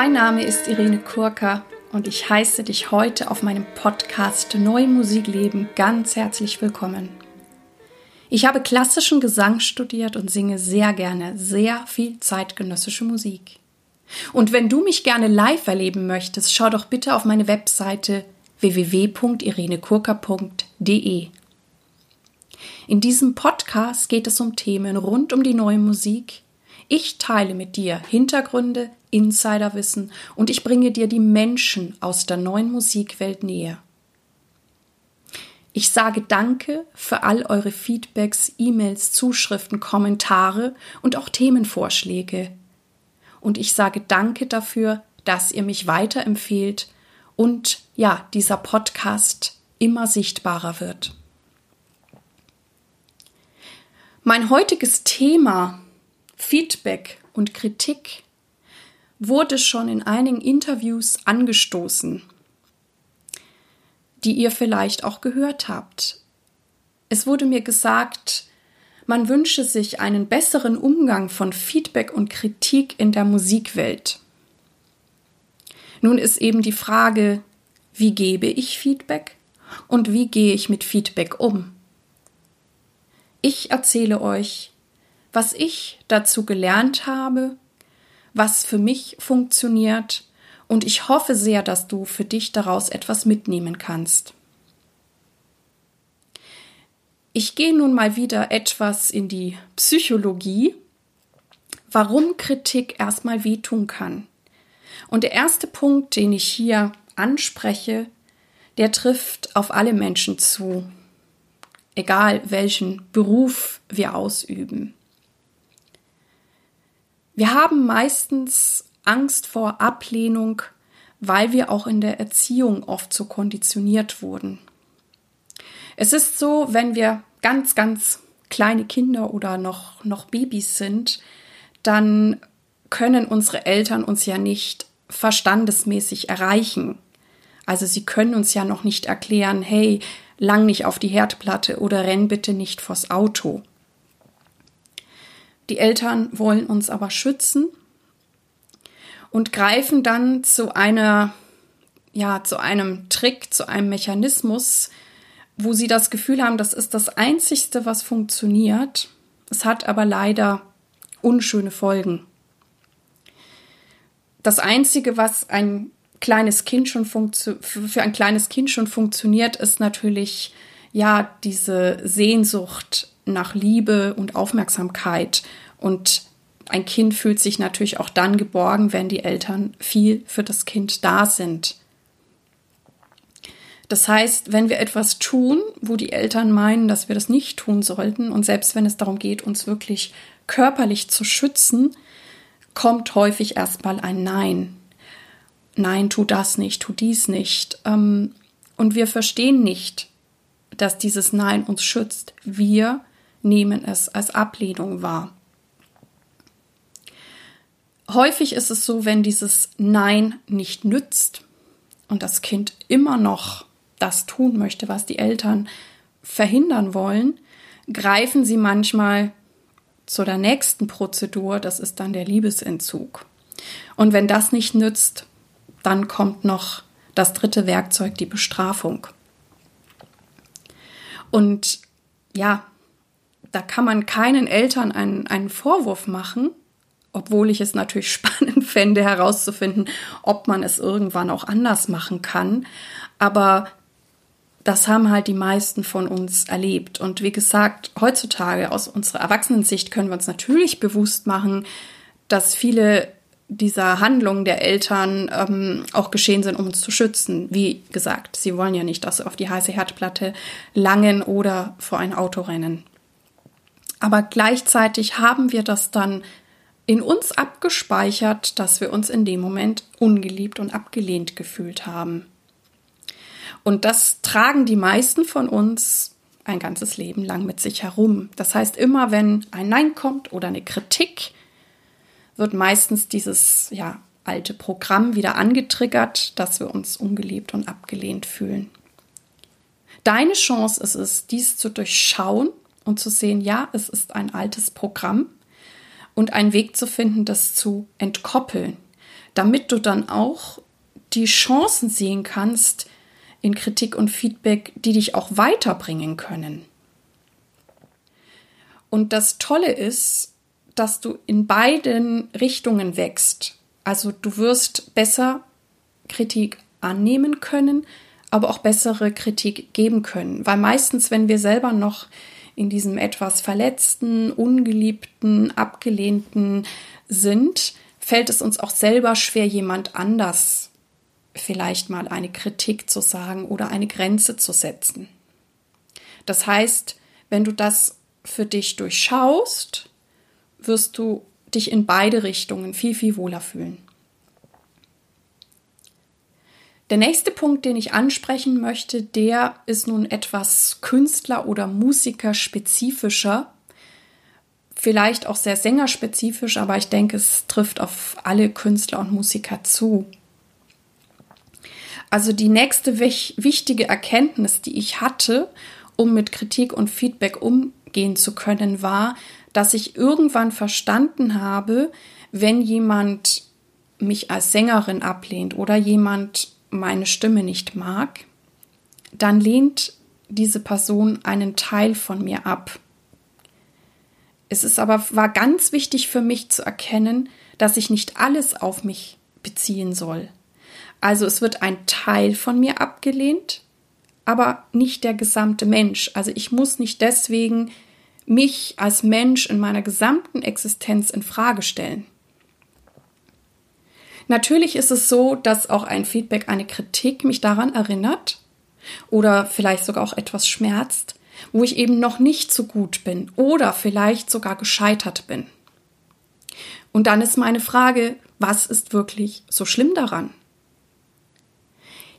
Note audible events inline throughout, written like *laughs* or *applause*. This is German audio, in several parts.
Mein Name ist Irene Kurka und ich heiße dich heute auf meinem Podcast Neue Musik leben ganz herzlich willkommen. Ich habe klassischen Gesang studiert und singe sehr gerne sehr viel zeitgenössische Musik. Und wenn du mich gerne live erleben möchtest, schau doch bitte auf meine Webseite www.irenekurka.de. In diesem Podcast geht es um Themen rund um die neue Musik. Ich teile mit dir Hintergründe, Insiderwissen und ich bringe dir die Menschen aus der neuen Musikwelt näher. Ich sage Danke für all eure Feedbacks, E-Mails, Zuschriften, Kommentare und auch Themenvorschläge. Und ich sage Danke dafür, dass ihr mich weiterempfehlt und ja, dieser Podcast immer sichtbarer wird. Mein heutiges Thema Feedback und Kritik wurde schon in einigen Interviews angestoßen, die ihr vielleicht auch gehört habt. Es wurde mir gesagt, man wünsche sich einen besseren Umgang von Feedback und Kritik in der Musikwelt. Nun ist eben die Frage, wie gebe ich Feedback und wie gehe ich mit Feedback um? Ich erzähle euch, was ich dazu gelernt habe was für mich funktioniert und ich hoffe sehr, dass du für dich daraus etwas mitnehmen kannst. Ich gehe nun mal wieder etwas in die Psychologie, warum Kritik erstmal wehtun kann. Und der erste Punkt, den ich hier anspreche, der trifft auf alle Menschen zu, egal welchen Beruf wir ausüben. Wir haben meistens Angst vor Ablehnung, weil wir auch in der Erziehung oft so konditioniert wurden. Es ist so, wenn wir ganz, ganz kleine Kinder oder noch, noch Babys sind, dann können unsere Eltern uns ja nicht verstandesmäßig erreichen. Also sie können uns ja noch nicht erklären, hey, lang nicht auf die Herdplatte oder renn bitte nicht vors Auto. Die Eltern wollen uns aber schützen und greifen dann zu einer, ja, zu einem Trick, zu einem Mechanismus, wo sie das Gefühl haben, das ist das Einzigste, was funktioniert. Es hat aber leider unschöne Folgen. Das Einzige, was ein kleines Kind schon für ein kleines Kind schon funktioniert, ist natürlich ja diese Sehnsucht nach Liebe und Aufmerksamkeit. Und ein Kind fühlt sich natürlich auch dann geborgen, wenn die Eltern viel für das Kind da sind. Das heißt, wenn wir etwas tun, wo die Eltern meinen, dass wir das nicht tun sollten, und selbst wenn es darum geht, uns wirklich körperlich zu schützen, kommt häufig erstmal ein Nein. Nein, tu das nicht, tu dies nicht. Ähm, und wir verstehen nicht, dass dieses Nein uns schützt. Wir nehmen es als Ablehnung wahr. Häufig ist es so, wenn dieses Nein nicht nützt und das Kind immer noch das tun möchte, was die Eltern verhindern wollen, greifen sie manchmal zu der nächsten Prozedur, das ist dann der Liebesentzug. Und wenn das nicht nützt, dann kommt noch das dritte Werkzeug, die Bestrafung. Und ja, da kann man keinen Eltern einen, einen Vorwurf machen, obwohl ich es natürlich *laughs* spannend fände herauszufinden, ob man es irgendwann auch anders machen kann. Aber das haben halt die meisten von uns erlebt. Und wie gesagt, heutzutage aus unserer Erwachsenensicht können wir uns natürlich bewusst machen, dass viele dieser Handlungen der Eltern ähm, auch geschehen sind, um uns zu schützen. Wie gesagt, sie wollen ja nicht, dass sie auf die heiße Herdplatte langen oder vor ein Auto rennen. Aber gleichzeitig haben wir das dann in uns abgespeichert, dass wir uns in dem Moment ungeliebt und abgelehnt gefühlt haben. Und das tragen die meisten von uns ein ganzes Leben lang mit sich herum. Das heißt, immer wenn ein Nein kommt oder eine Kritik, wird meistens dieses ja, alte Programm wieder angetriggert, dass wir uns ungeliebt und abgelehnt fühlen. Deine Chance ist es, dies zu durchschauen und zu sehen, ja, es ist ein altes Programm und einen Weg zu finden, das zu entkoppeln. damit du dann auch die Chancen sehen kannst in Kritik und Feedback, die dich auch weiterbringen können. Und das Tolle ist, dass du in beiden Richtungen wächst. Also du wirst besser Kritik annehmen können, aber auch bessere Kritik geben können. Weil meistens, wenn wir selber noch in diesem etwas verletzten, ungeliebten, abgelehnten sind, fällt es uns auch selber schwer, jemand anders vielleicht mal eine Kritik zu sagen oder eine Grenze zu setzen. Das heißt, wenn du das für dich durchschaust, wirst du dich in beide Richtungen viel, viel wohler fühlen. Der nächste Punkt, den ich ansprechen möchte, der ist nun etwas Künstler- oder Musikerspezifischer, vielleicht auch sehr sängerspezifisch, aber ich denke, es trifft auf alle Künstler und Musiker zu. Also die nächste wichtige Erkenntnis, die ich hatte, um mit Kritik und Feedback umgehen zu können, war, dass ich irgendwann verstanden habe, wenn jemand mich als Sängerin ablehnt oder jemand meine Stimme nicht mag, dann lehnt diese Person einen Teil von mir ab. Es ist aber war ganz wichtig für mich zu erkennen, dass ich nicht alles auf mich beziehen soll. Also es wird ein Teil von mir abgelehnt, aber nicht der gesamte Mensch. Also ich muss nicht deswegen mich als Mensch in meiner gesamten Existenz in Frage stellen. Natürlich ist es so, dass auch ein Feedback, eine Kritik mich daran erinnert oder vielleicht sogar auch etwas schmerzt, wo ich eben noch nicht so gut bin oder vielleicht sogar gescheitert bin. Und dann ist meine Frage, was ist wirklich so schlimm daran?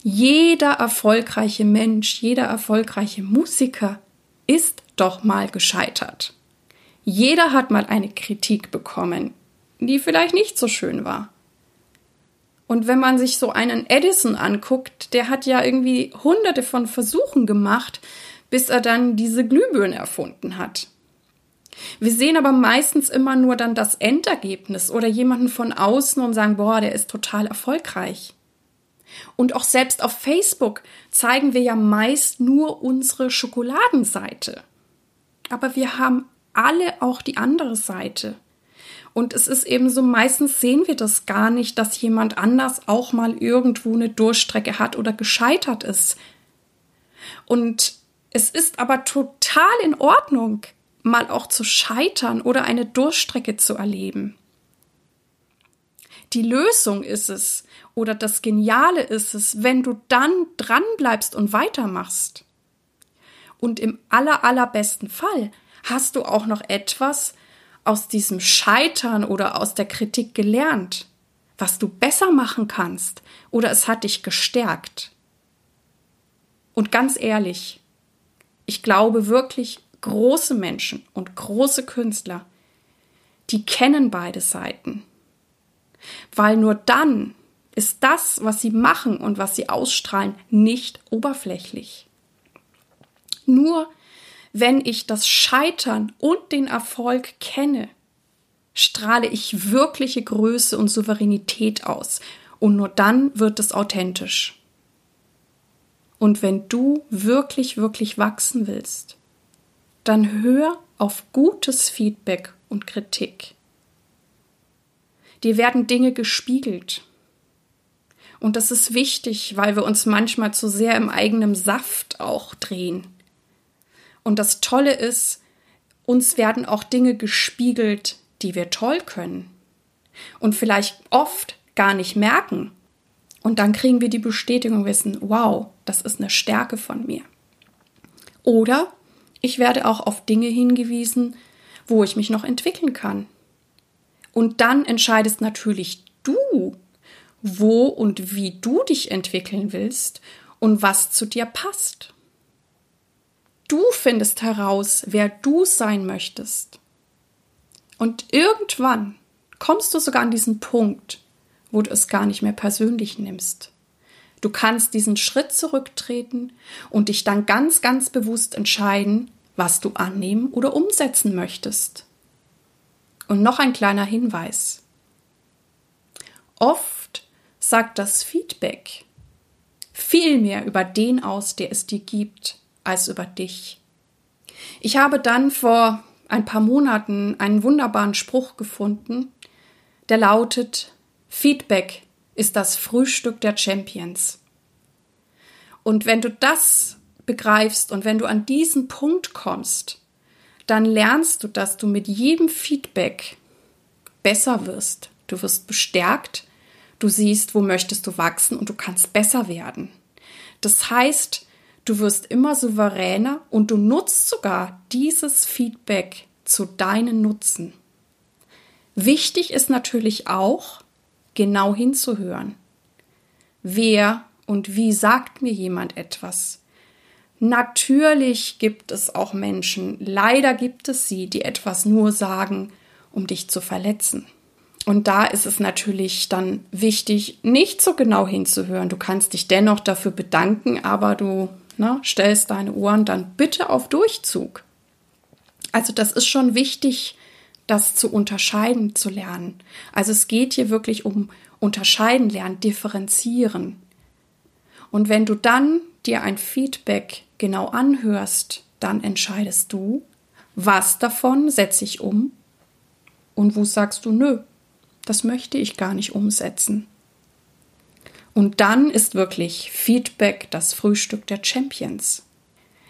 Jeder erfolgreiche Mensch, jeder erfolgreiche Musiker ist doch mal gescheitert. Jeder hat mal eine Kritik bekommen, die vielleicht nicht so schön war. Und wenn man sich so einen Edison anguckt, der hat ja irgendwie hunderte von Versuchen gemacht, bis er dann diese Glühbirne erfunden hat. Wir sehen aber meistens immer nur dann das Endergebnis oder jemanden von außen und sagen, boah, der ist total erfolgreich. Und auch selbst auf Facebook zeigen wir ja meist nur unsere Schokoladenseite. Aber wir haben alle auch die andere Seite. Und es ist eben so, meistens sehen wir das gar nicht, dass jemand anders auch mal irgendwo eine Durchstrecke hat oder gescheitert ist. Und es ist aber total in Ordnung, mal auch zu scheitern oder eine Durchstrecke zu erleben. Die Lösung ist es oder das Geniale ist es, wenn du dann dran bleibst und weitermachst. Und im aller, allerbesten Fall hast du auch noch etwas, aus diesem Scheitern oder aus der Kritik gelernt, was du besser machen kannst oder es hat dich gestärkt. Und ganz ehrlich, ich glaube wirklich, große Menschen und große Künstler, die kennen beide Seiten. Weil nur dann ist das, was sie machen und was sie ausstrahlen, nicht oberflächlich. Nur wenn ich das Scheitern und den Erfolg kenne, strahle ich wirkliche Größe und Souveränität aus. Und nur dann wird es authentisch. Und wenn du wirklich, wirklich wachsen willst, dann hör auf gutes Feedback und Kritik. Dir werden Dinge gespiegelt. Und das ist wichtig, weil wir uns manchmal zu sehr im eigenen Saft auch drehen. Und das Tolle ist, uns werden auch Dinge gespiegelt, die wir toll können und vielleicht oft gar nicht merken. Und dann kriegen wir die Bestätigung, wissen, wow, das ist eine Stärke von mir. Oder ich werde auch auf Dinge hingewiesen, wo ich mich noch entwickeln kann. Und dann entscheidest natürlich du, wo und wie du dich entwickeln willst und was zu dir passt. Du findest heraus, wer du sein möchtest. Und irgendwann kommst du sogar an diesen Punkt, wo du es gar nicht mehr persönlich nimmst. Du kannst diesen Schritt zurücktreten und dich dann ganz, ganz bewusst entscheiden, was du annehmen oder umsetzen möchtest. Und noch ein kleiner Hinweis. Oft sagt das Feedback viel mehr über den aus, der es dir gibt, als über dich. Ich habe dann vor ein paar Monaten einen wunderbaren Spruch gefunden, der lautet Feedback ist das Frühstück der Champions. Und wenn du das begreifst und wenn du an diesen Punkt kommst, dann lernst du, dass du mit jedem Feedback besser wirst. Du wirst bestärkt, du siehst, wo möchtest du wachsen und du kannst besser werden. Das heißt, du wirst immer souveräner und du nutzt sogar dieses Feedback zu deinen Nutzen. Wichtig ist natürlich auch, genau hinzuhören. Wer und wie sagt mir jemand etwas? Natürlich gibt es auch Menschen, leider gibt es sie, die etwas nur sagen, um dich zu verletzen. Und da ist es natürlich dann wichtig, nicht so genau hinzuhören. Du kannst dich dennoch dafür bedanken, aber du ne, stellst deine Ohren dann bitte auf Durchzug. Also das ist schon wichtig, das zu unterscheiden zu lernen. Also es geht hier wirklich um unterscheiden lernen, differenzieren. Und wenn du dann dir ein Feedback genau anhörst, dann entscheidest du, was davon setze ich um und wo sagst du, nö, das möchte ich gar nicht umsetzen. Und dann ist wirklich Feedback das Frühstück der Champions.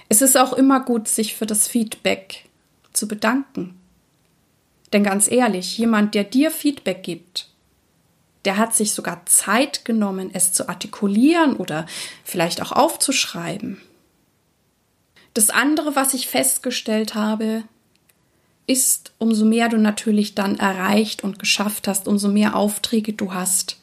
Es ist auch immer gut, sich für das Feedback zu bedanken. Denn ganz ehrlich, jemand, der dir Feedback gibt, der hat sich sogar Zeit genommen, es zu artikulieren oder vielleicht auch aufzuschreiben. Das andere, was ich festgestellt habe, ist, umso mehr du natürlich dann erreicht und geschafft hast, umso mehr Aufträge du hast,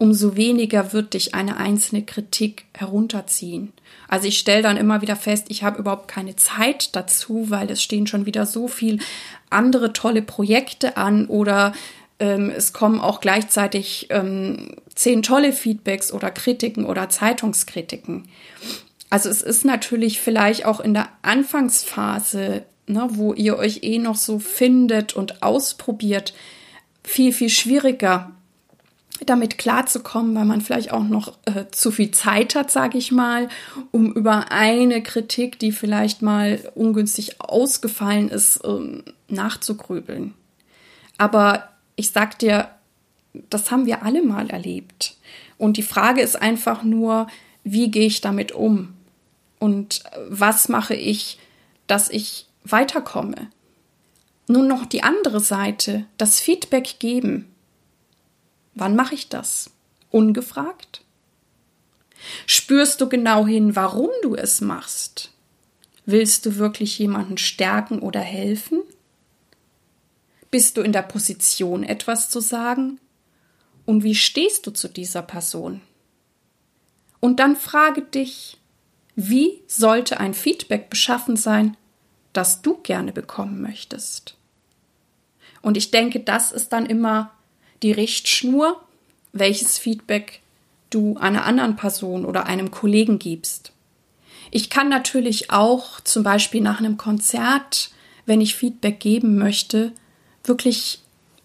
umso weniger wird dich eine einzelne Kritik herunterziehen. Also ich stelle dann immer wieder fest, ich habe überhaupt keine Zeit dazu, weil es stehen schon wieder so viel andere tolle Projekte an oder ähm, es kommen auch gleichzeitig ähm, zehn tolle Feedbacks oder Kritiken oder Zeitungskritiken. Also es ist natürlich vielleicht auch in der Anfangsphase, ne, wo ihr euch eh noch so findet und ausprobiert, viel, viel schwieriger damit klarzukommen, weil man vielleicht auch noch äh, zu viel Zeit hat, sage ich mal, um über eine Kritik, die vielleicht mal ungünstig ausgefallen ist, ähm, nachzugrübeln. Aber ich sag dir, das haben wir alle mal erlebt. Und die Frage ist einfach nur, wie gehe ich damit um? Und was mache ich, dass ich weiterkomme? Nun noch die andere Seite, das Feedback geben. Wann mache ich das? Ungefragt? Spürst du genau hin, warum du es machst? Willst du wirklich jemanden stärken oder helfen? Bist du in der Position, etwas zu sagen? Und wie stehst du zu dieser Person? Und dann frage dich, wie sollte ein Feedback beschaffen sein, das du gerne bekommen möchtest? Und ich denke, das ist dann immer die Richtschnur, welches Feedback du einer anderen Person oder einem Kollegen gibst. Ich kann natürlich auch zum Beispiel nach einem Konzert, wenn ich Feedback geben möchte, wirklich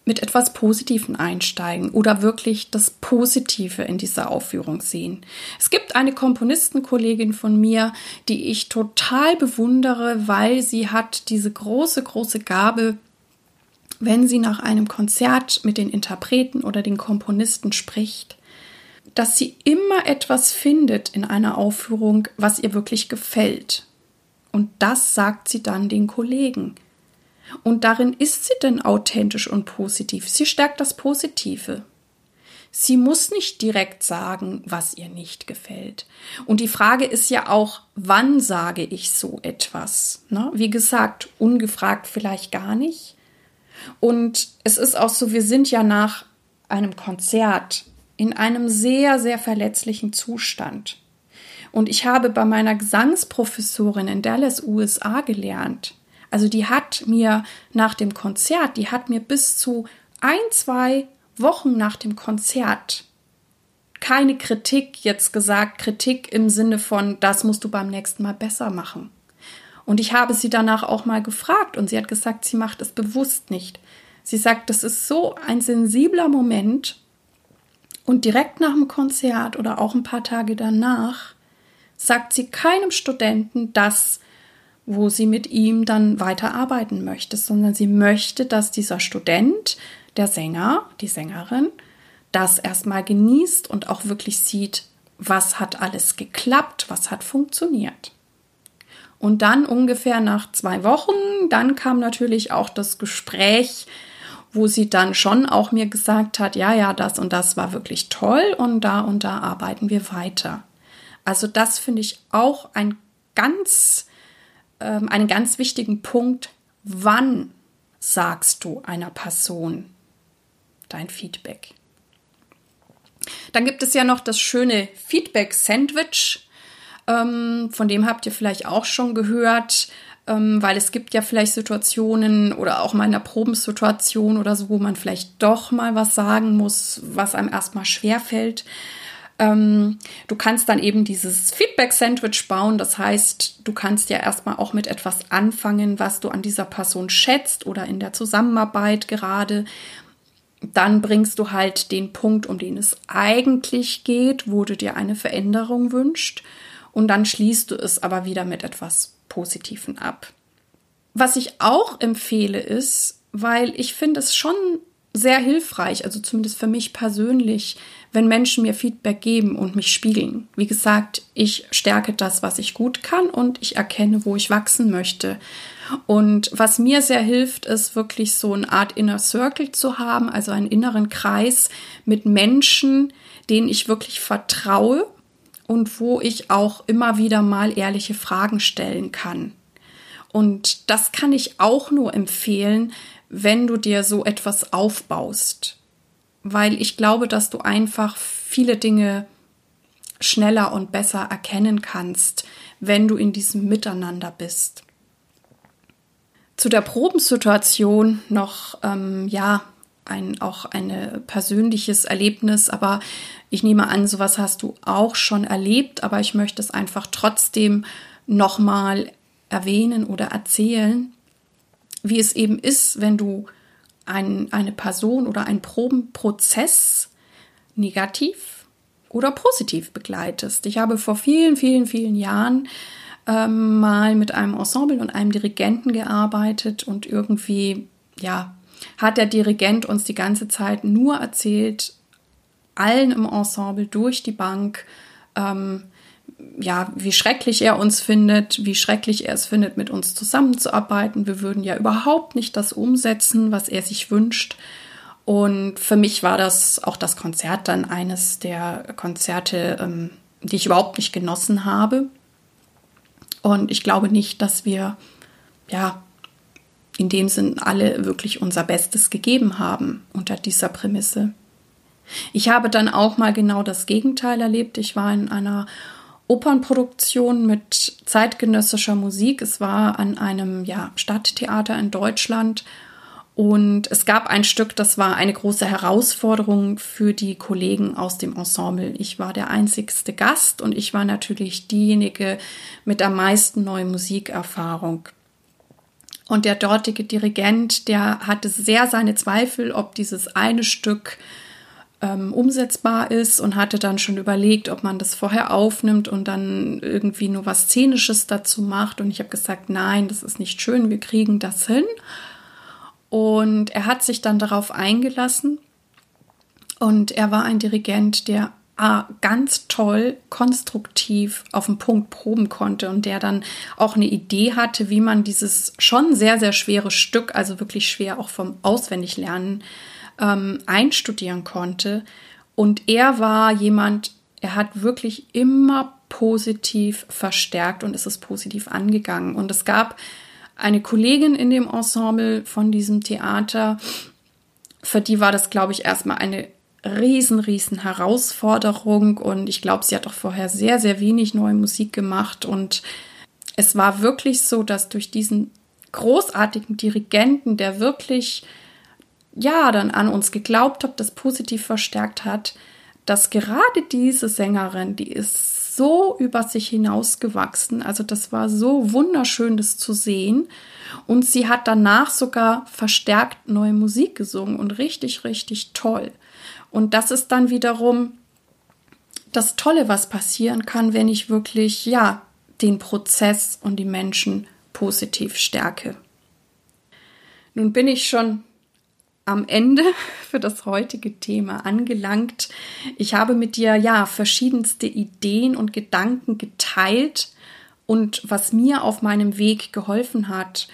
mit etwas Positivem einsteigen oder wirklich das Positive in dieser Aufführung sehen. Es gibt eine Komponistenkollegin von mir, die ich total bewundere, weil sie hat diese große, große Gabe, wenn sie nach einem Konzert mit den Interpreten oder den Komponisten spricht, dass sie immer etwas findet in einer Aufführung, was ihr wirklich gefällt. Und das sagt sie dann den Kollegen. Und darin ist sie denn authentisch und positiv. Sie stärkt das Positive. Sie muss nicht direkt sagen, was ihr nicht gefällt. Und die Frage ist ja auch, wann sage ich so etwas? Ne? Wie gesagt, ungefragt vielleicht gar nicht. Und es ist auch so, wir sind ja nach einem Konzert in einem sehr, sehr verletzlichen Zustand. Und ich habe bei meiner Gesangsprofessorin in Dallas, USA gelernt. Also die hat mir nach dem Konzert, die hat mir bis zu ein, zwei Wochen nach dem Konzert keine Kritik jetzt gesagt, Kritik im Sinne von, das musst du beim nächsten Mal besser machen. Und ich habe sie danach auch mal gefragt und sie hat gesagt, sie macht es bewusst nicht. Sie sagt, das ist so ein sensibler Moment Und direkt nach dem Konzert oder auch ein paar Tage danach sagt sie keinem Studenten das, wo sie mit ihm dann weiterarbeiten möchte, sondern sie möchte, dass dieser Student, der Sänger, die Sängerin, das erstmal genießt und auch wirklich sieht, was hat alles geklappt, was hat funktioniert. Und dann ungefähr nach zwei Wochen, dann kam natürlich auch das Gespräch, wo sie dann schon auch mir gesagt hat, ja, ja, das und das war wirklich toll und da und da arbeiten wir weiter. Also das finde ich auch ein ganz, ähm, einen ganz wichtigen Punkt. Wann sagst du einer Person dein Feedback? Dann gibt es ja noch das schöne Feedback-Sandwich. Ähm, von dem habt ihr vielleicht auch schon gehört, ähm, weil es gibt ja vielleicht Situationen oder auch mal in einer Probensituation oder so, wo man vielleicht doch mal was sagen muss, was einem erstmal schwerfällt. Ähm, du kannst dann eben dieses Feedback-Sandwich bauen. Das heißt, du kannst ja erstmal auch mit etwas anfangen, was du an dieser Person schätzt oder in der Zusammenarbeit gerade. Dann bringst du halt den Punkt, um den es eigentlich geht, wo du dir eine Veränderung wünscht. Und dann schließt du es aber wieder mit etwas Positiven ab. Was ich auch empfehle ist, weil ich finde es schon sehr hilfreich, also zumindest für mich persönlich, wenn Menschen mir Feedback geben und mich spiegeln. Wie gesagt, ich stärke das, was ich gut kann und ich erkenne, wo ich wachsen möchte. Und was mir sehr hilft, ist wirklich so eine Art Inner Circle zu haben, also einen inneren Kreis mit Menschen, denen ich wirklich vertraue und wo ich auch immer wieder mal ehrliche Fragen stellen kann. Und das kann ich auch nur empfehlen, wenn du dir so etwas aufbaust. Weil ich glaube, dass du einfach viele Dinge schneller und besser erkennen kannst, wenn du in diesem Miteinander bist. Zu der Probensituation noch, ähm, ja, ein, auch ein persönliches Erlebnis, aber ich nehme an, sowas hast du auch schon erlebt, aber ich möchte es einfach trotzdem nochmal erwähnen oder erzählen wie es eben ist, wenn du ein, eine Person oder einen Probenprozess negativ oder positiv begleitest. Ich habe vor vielen, vielen, vielen Jahren ähm, mal mit einem Ensemble und einem Dirigenten gearbeitet und irgendwie, ja, hat der Dirigent uns die ganze Zeit nur erzählt, allen im Ensemble durch die Bank, ähm, ja, wie schrecklich er uns findet, wie schrecklich er es findet, mit uns zusammenzuarbeiten. Wir würden ja überhaupt nicht das umsetzen, was er sich wünscht. Und für mich war das auch das Konzert dann eines der Konzerte, ähm, die ich überhaupt nicht genossen habe. Und ich glaube nicht, dass wir, ja, in dem Sinn alle wirklich unser Bestes gegeben haben unter dieser Prämisse. Ich habe dann auch mal genau das Gegenteil erlebt. Ich war in einer Opernproduktion mit zeitgenössischer Musik. Es war an einem ja, Stadttheater in Deutschland und es gab ein Stück, das war eine große Herausforderung für die Kollegen aus dem Ensemble. Ich war der einzigste Gast und ich war natürlich diejenige mit am meisten neue Musikerfahrung. Und der dortige Dirigent, der hatte sehr seine Zweifel, ob dieses eine Stück ähm, umsetzbar ist und hatte dann schon überlegt, ob man das vorher aufnimmt und dann irgendwie nur was Szenisches dazu macht. Und ich habe gesagt, nein, das ist nicht schön, wir kriegen das hin. Und er hat sich dann darauf eingelassen. Und er war ein Dirigent, der ganz toll, konstruktiv auf den Punkt proben konnte und der dann auch eine Idee hatte, wie man dieses schon sehr, sehr schwere Stück, also wirklich schwer auch vom Auswendiglernen, ähm, einstudieren konnte. Und er war jemand, er hat wirklich immer positiv verstärkt und ist es positiv angegangen. Und es gab eine Kollegin in dem Ensemble von diesem Theater, für die war das, glaube ich, erstmal eine riesen, riesen Herausforderung. Und ich glaube, sie hat auch vorher sehr, sehr wenig neue Musik gemacht. Und es war wirklich so, dass durch diesen großartigen Dirigenten, der wirklich ja dann an uns geglaubt hat, das positiv verstärkt hat, dass gerade diese Sängerin, die ist so über sich hinausgewachsen. Also das war so wunderschön, das zu sehen. Und sie hat danach sogar verstärkt neue Musik gesungen und richtig, richtig toll. Und das ist dann wiederum das Tolle, was passieren kann, wenn ich wirklich, ja, den Prozess und die Menschen positiv stärke. Nun bin ich schon am Ende *laughs* für das heutige Thema angelangt. Ich habe mit dir ja verschiedenste Ideen und Gedanken geteilt und was mir auf meinem Weg geholfen hat.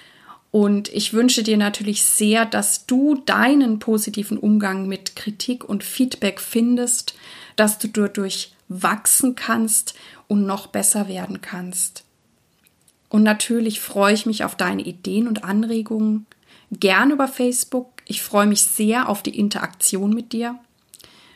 Und ich wünsche dir natürlich sehr, dass du deinen positiven Umgang mit Kritik und Feedback findest, dass du dadurch wachsen kannst und noch besser werden kannst. Und natürlich freue ich mich auf deine Ideen und Anregungen gern über Facebook. Ich freue mich sehr auf die Interaktion mit dir.